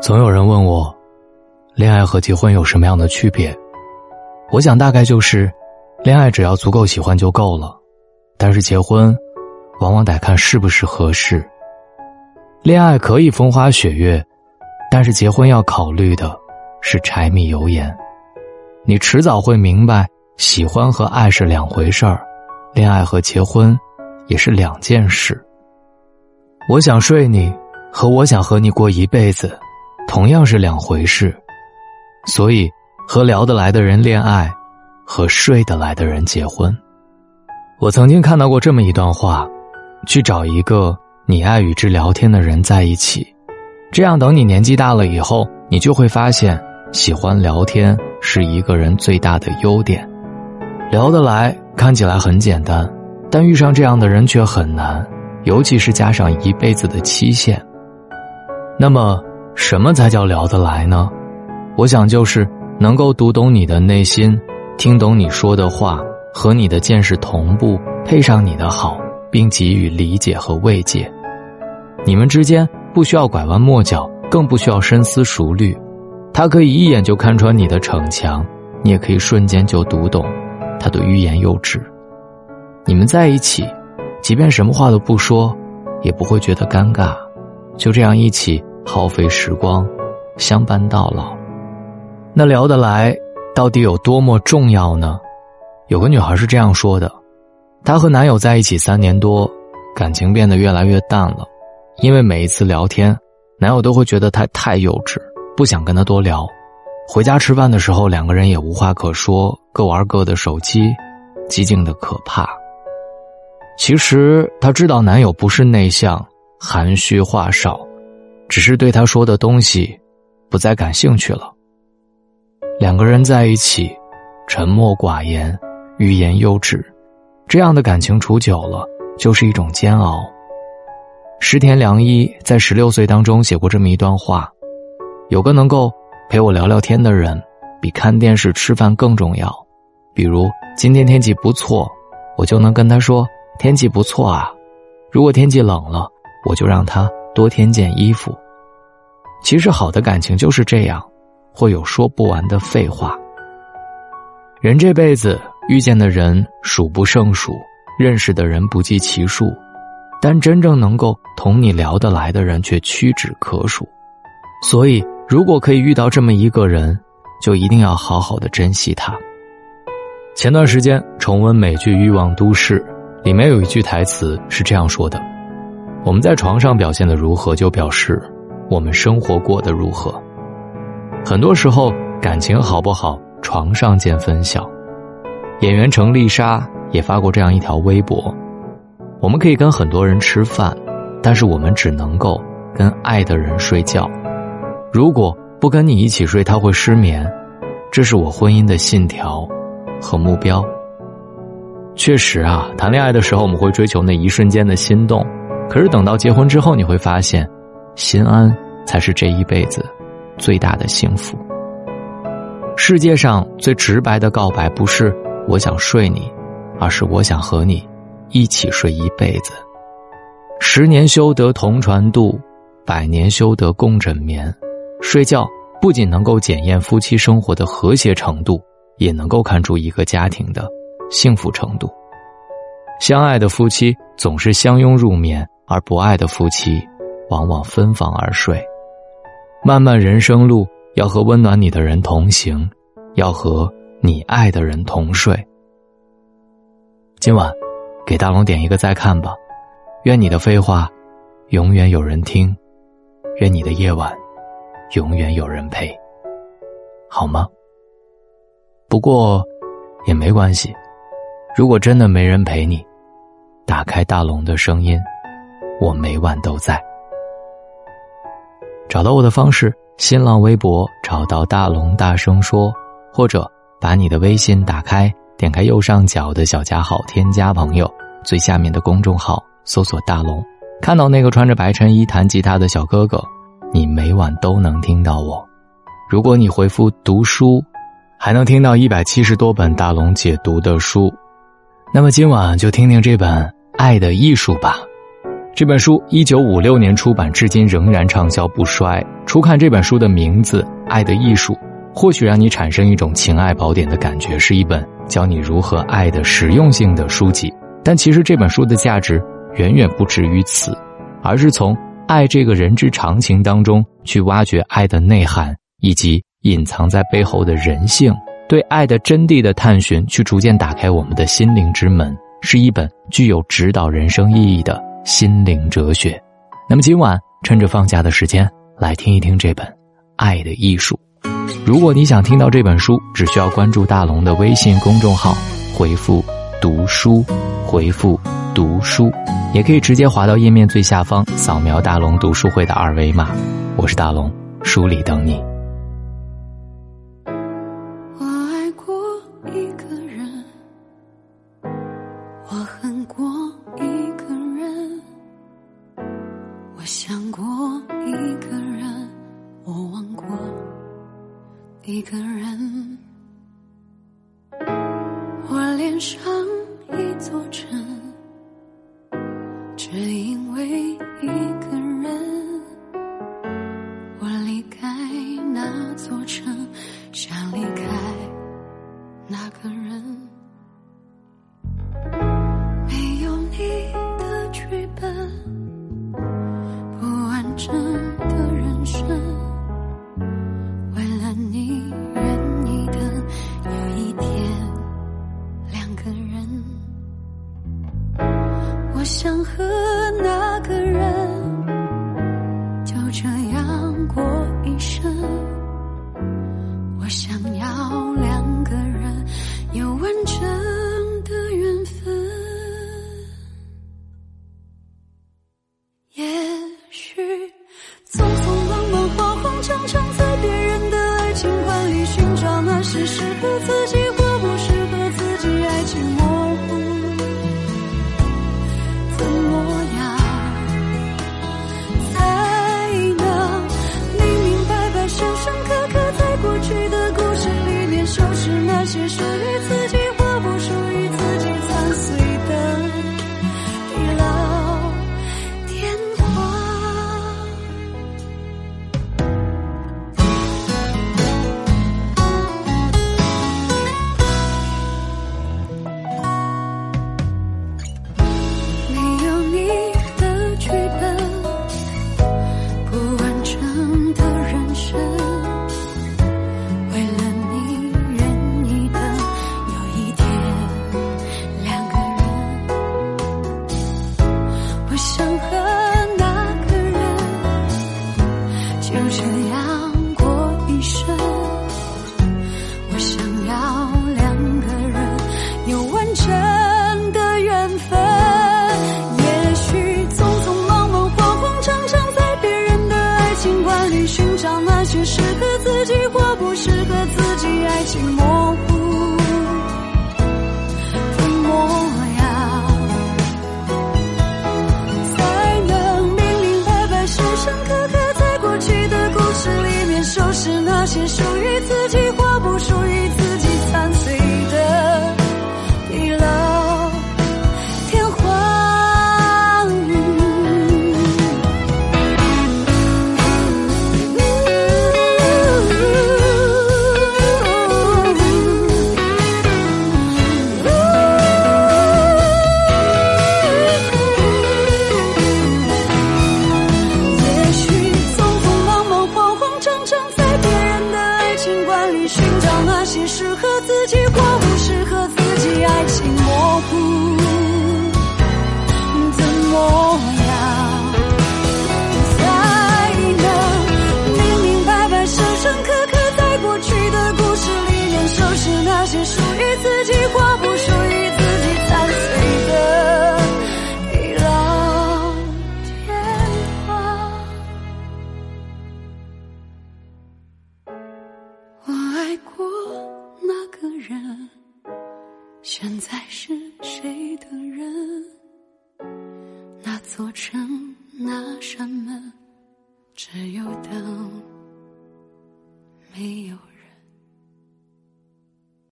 总有人问我，恋爱和结婚有什么样的区别？我想大概就是，恋爱只要足够喜欢就够了，但是结婚，往往得看是不是合适。恋爱可以风花雪月，但是结婚要考虑的是柴米油盐。你迟早会明白，喜欢和爱是两回事儿，恋爱和结婚也是两件事。我想睡你，和我想和你过一辈子。同样是两回事，所以和聊得来的人恋爱，和睡得来的人结婚。我曾经看到过这么一段话：去找一个你爱与之聊天的人在一起，这样等你年纪大了以后，你就会发现，喜欢聊天是一个人最大的优点。聊得来看起来很简单，但遇上这样的人却很难，尤其是加上一辈子的期限。那么。什么才叫聊得来呢？我想就是能够读懂你的内心，听懂你说的话，和你的见识同步，配上你的好，并给予理解和慰藉。你们之间不需要拐弯抹角，更不需要深思熟虑，他可以一眼就看穿你的逞强，你也可以瞬间就读懂他的欲言又止。你们在一起，即便什么话都不说，也不会觉得尴尬，就这样一起。耗费时光，相伴到老，那聊得来到底有多么重要呢？有个女孩是这样说的：她和男友在一起三年多，感情变得越来越淡了，因为每一次聊天，男友都会觉得她太幼稚，不想跟她多聊。回家吃饭的时候，两个人也无话可说，各玩各的手机，寂静的可怕。其实她知道男友不是内向、含蓄、话少。只是对他说的东西，不再感兴趣了。两个人在一起，沉默寡言，欲言又止，这样的感情处久了，就是一种煎熬。石田良一在十六岁当中写过这么一段话：有个能够陪我聊聊天的人，比看电视、吃饭更重要。比如今天天气不错，我就能跟他说天气不错啊。如果天气冷了，我就让他。多添件衣服。其实好的感情就是这样，会有说不完的废话。人这辈子遇见的人数不胜数，认识的人不计其数，但真正能够同你聊得来的人却屈指可数。所以，如果可以遇到这么一个人，就一定要好好的珍惜他。前段时间重温美剧《欲望都市》，里面有一句台词是这样说的。我们在床上表现的如何，就表示我们生活过得如何。很多时候，感情好不好，床上见分晓。演员程丽莎也发过这样一条微博：我们可以跟很多人吃饭，但是我们只能够跟爱的人睡觉。如果不跟你一起睡，他会失眠。这是我婚姻的信条和目标。确实啊，谈恋爱的时候，我们会追求那一瞬间的心动。可是等到结婚之后，你会发现，心安才是这一辈子最大的幸福。世界上最直白的告白，不是我想睡你，而是我想和你一起睡一辈子。十年修得同船渡，百年修得共枕眠。睡觉不仅能够检验夫妻生活的和谐程度，也能够看出一个家庭的幸福程度。相爱的夫妻总是相拥入眠。而不爱的夫妻，往往分房而睡。漫漫人生路，要和温暖你的人同行，要和你爱的人同睡。今晚，给大龙点一个再看吧。愿你的废话，永远有人听；愿你的夜晚，永远有人陪。好吗？不过，也没关系。如果真的没人陪你，打开大龙的声音。我每晚都在。找到我的方式：新浪微博找到大龙，大声说，或者把你的微信打开，点开右上角的小加号，添加朋友，最下面的公众号搜索大龙，看到那个穿着白衬衣弹吉他的小哥哥，你每晚都能听到我。如果你回复读书，还能听到一百七十多本大龙解读的书。那么今晚就听听这本《爱的艺术》吧。这本书一九五六年出版，至今仍然畅销不衰。初看这本书的名字《爱的艺术》，或许让你产生一种情爱宝典的感觉，是一本教你如何爱的实用性的书籍。但其实这本书的价值远远不止于此，而是从爱这个人之常情当中去挖掘爱的内涵，以及隐藏在背后的人性，对爱的真谛的探寻，去逐渐打开我们的心灵之门，是一本具有指导人生意义的心灵哲学。那么今晚趁着放假的时间，来听一听这本《爱的艺术》。如果你想听到这本书，只需要关注大龙的微信公众号，回复“读书”。回复“读书”，也可以直接滑到页面最下方，扫描大龙读书会的二维码。我是大龙，书里等你。我爱过一个完整的人生。就这样过一生，我想要两个人有完整的缘分。也许匆匆忙忙、慌慌张张，在别人的爱情观里寻找那些适合自己或不适合自己爱情。爱过那个人现在是谁的